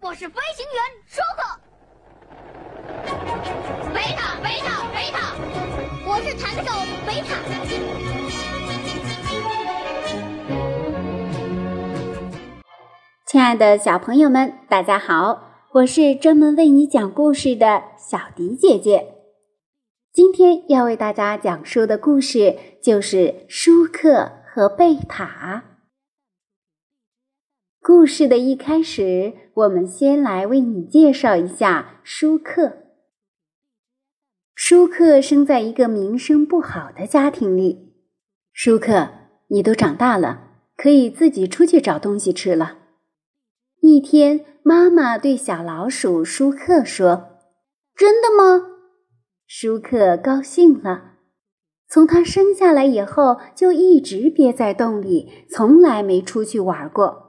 我是飞行员舒克。贝塔，贝塔，贝塔，我是弹手贝塔。亲爱的小朋友们，大家好，我是专门为你讲故事的小迪姐姐。今天要为大家讲述的故事就是舒克和贝塔。故事的一开始，我们先来为你介绍一下舒克。舒克生在一个名声不好的家庭里。舒克，你都长大了，可以自己出去找东西吃了。一天，妈妈对小老鼠舒克说：“真的吗？”舒克高兴了。从他生下来以后，就一直憋在洞里，从来没出去玩过。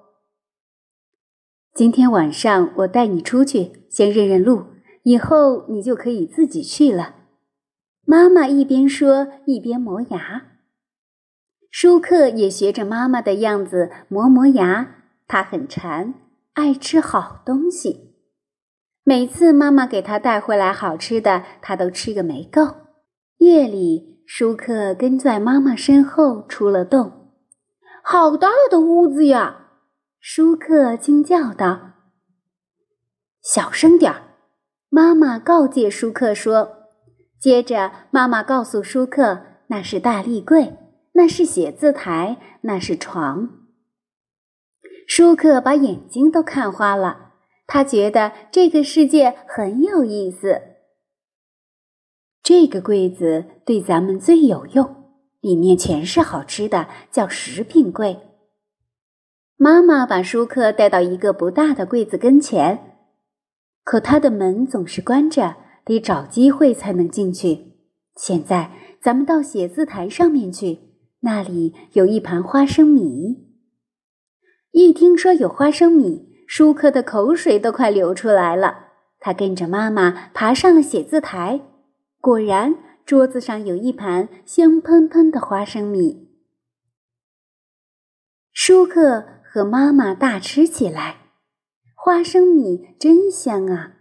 今天晚上我带你出去，先认认路，以后你就可以自己去了。妈妈一边说，一边磨牙。舒克也学着妈妈的样子磨磨牙，他很馋，爱吃好东西。每次妈妈给他带回来好吃的，他都吃个没够。夜里，舒克跟在妈妈身后出了洞。好大的屋子呀！舒克惊叫道。小声点儿，妈妈告诫舒克说。接着，妈妈告诉舒克，那是大立柜，那是写字台，那是床。舒克把眼睛都看花了。他觉得这个世界很有意思。这个柜子对咱们最有用，里面全是好吃的，叫食品柜。妈妈把舒克带到一个不大的柜子跟前，可它的门总是关着，得找机会才能进去。现在咱们到写字台上面去，那里有一盘花生米。一听说有花生米。舒克的口水都快流出来了。他跟着妈妈爬上了写字台，果然，桌子上有一盘香喷喷的花生米。舒克和妈妈大吃起来，花生米真香啊！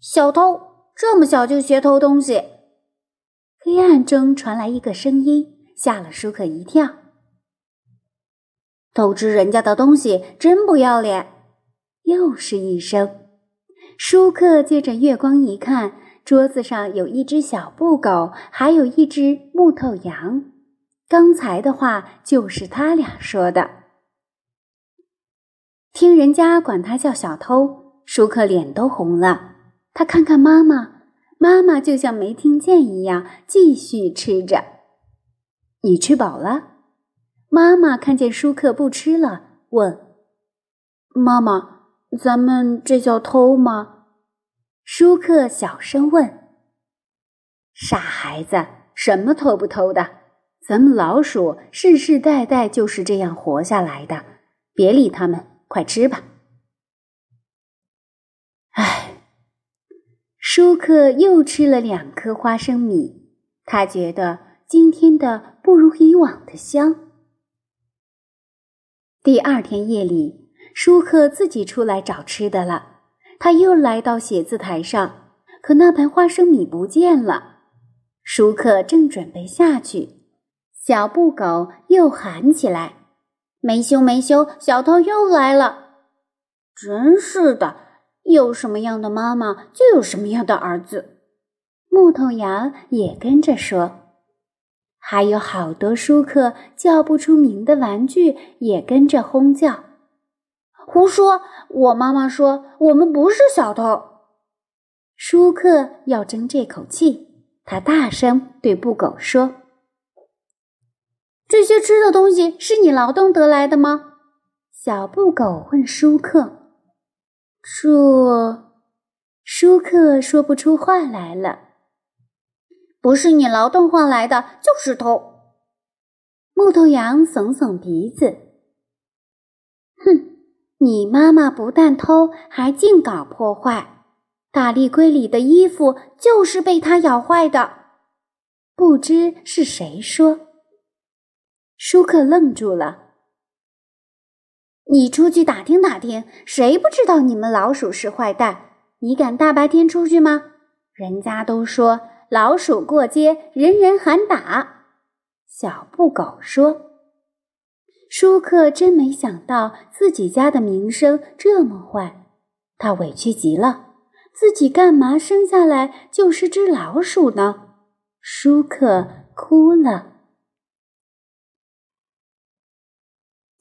小偷这么小就学偷东西？黑暗中传来一个声音，吓了舒克一跳。偷吃人家的东西，真不要脸！又是一声，舒克借着月光一看，桌子上有一只小布狗，还有一只木头羊。刚才的话就是他俩说的。听人家管他叫小偷，舒克脸都红了。他看看妈妈，妈妈就像没听见一样，继续吃着。你吃饱了？妈妈看见舒克不吃了，问：“妈妈。”咱们这叫偷吗？舒克小声问。傻孩子，什么偷不偷的？咱们老鼠世世代代就是这样活下来的。别理他们，快吃吧。唉，舒克又吃了两颗花生米，他觉得今天的不如以往的香。第二天夜里。舒克自己出来找吃的了。他又来到写字台上，可那盘花生米不见了。舒克正准备下去，小布狗又喊起来：“没羞没羞，小偷又来了！”真是的，有什么样的妈妈就有什么样的儿子。木头羊也跟着说。还有好多舒克叫不出名的玩具也跟着哄叫。胡说！我妈妈说我们不是小偷。舒克要争这口气，他大声对布狗说：“这些吃的东西是你劳动得来的吗？”小布狗问舒克。这，舒克说不出话来了。不是你劳动换来的，就是偷。木头羊耸耸鼻子，哼。你妈妈不但偷，还净搞破坏。大立柜里的衣服就是被它咬坏的。不知是谁说。舒克愣住了。你出去打听打听，谁不知道你们老鼠是坏蛋？你敢大白天出去吗？人家都说老鼠过街，人人喊打。小布狗说：“舒克真没想到自己家的名声这么坏，他委屈极了。自己干嘛生下来就是只老鼠呢？”舒克哭了。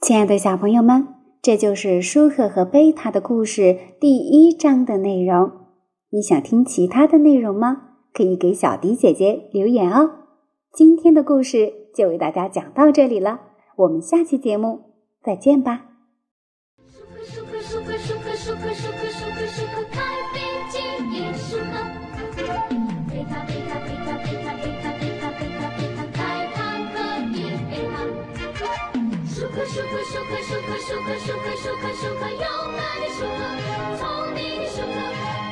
亲爱的小朋友们，这就是舒克和贝塔的故事第一章的内容。你想听其他的内容吗？可以给小迪姐姐留言哦。今天的故事就为大家讲到这里了，我们下期节目再见吧。舒克舒克舒克舒克舒克舒克舒克舒克舒克舒克舒克舒克舒克舒克勇敢的舒克，聪明的舒克，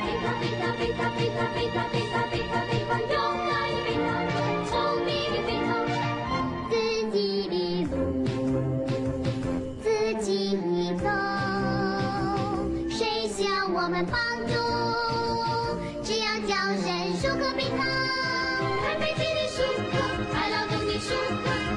贝塔贝塔贝塔贝塔贝塔贝塔贝塔贝塔，勇敢的贝塔，聪明的贝塔，自己的路自己走，谁向我们帮助？只要叫声舒克贝塔，开飞机的舒克，快劳动的舒克。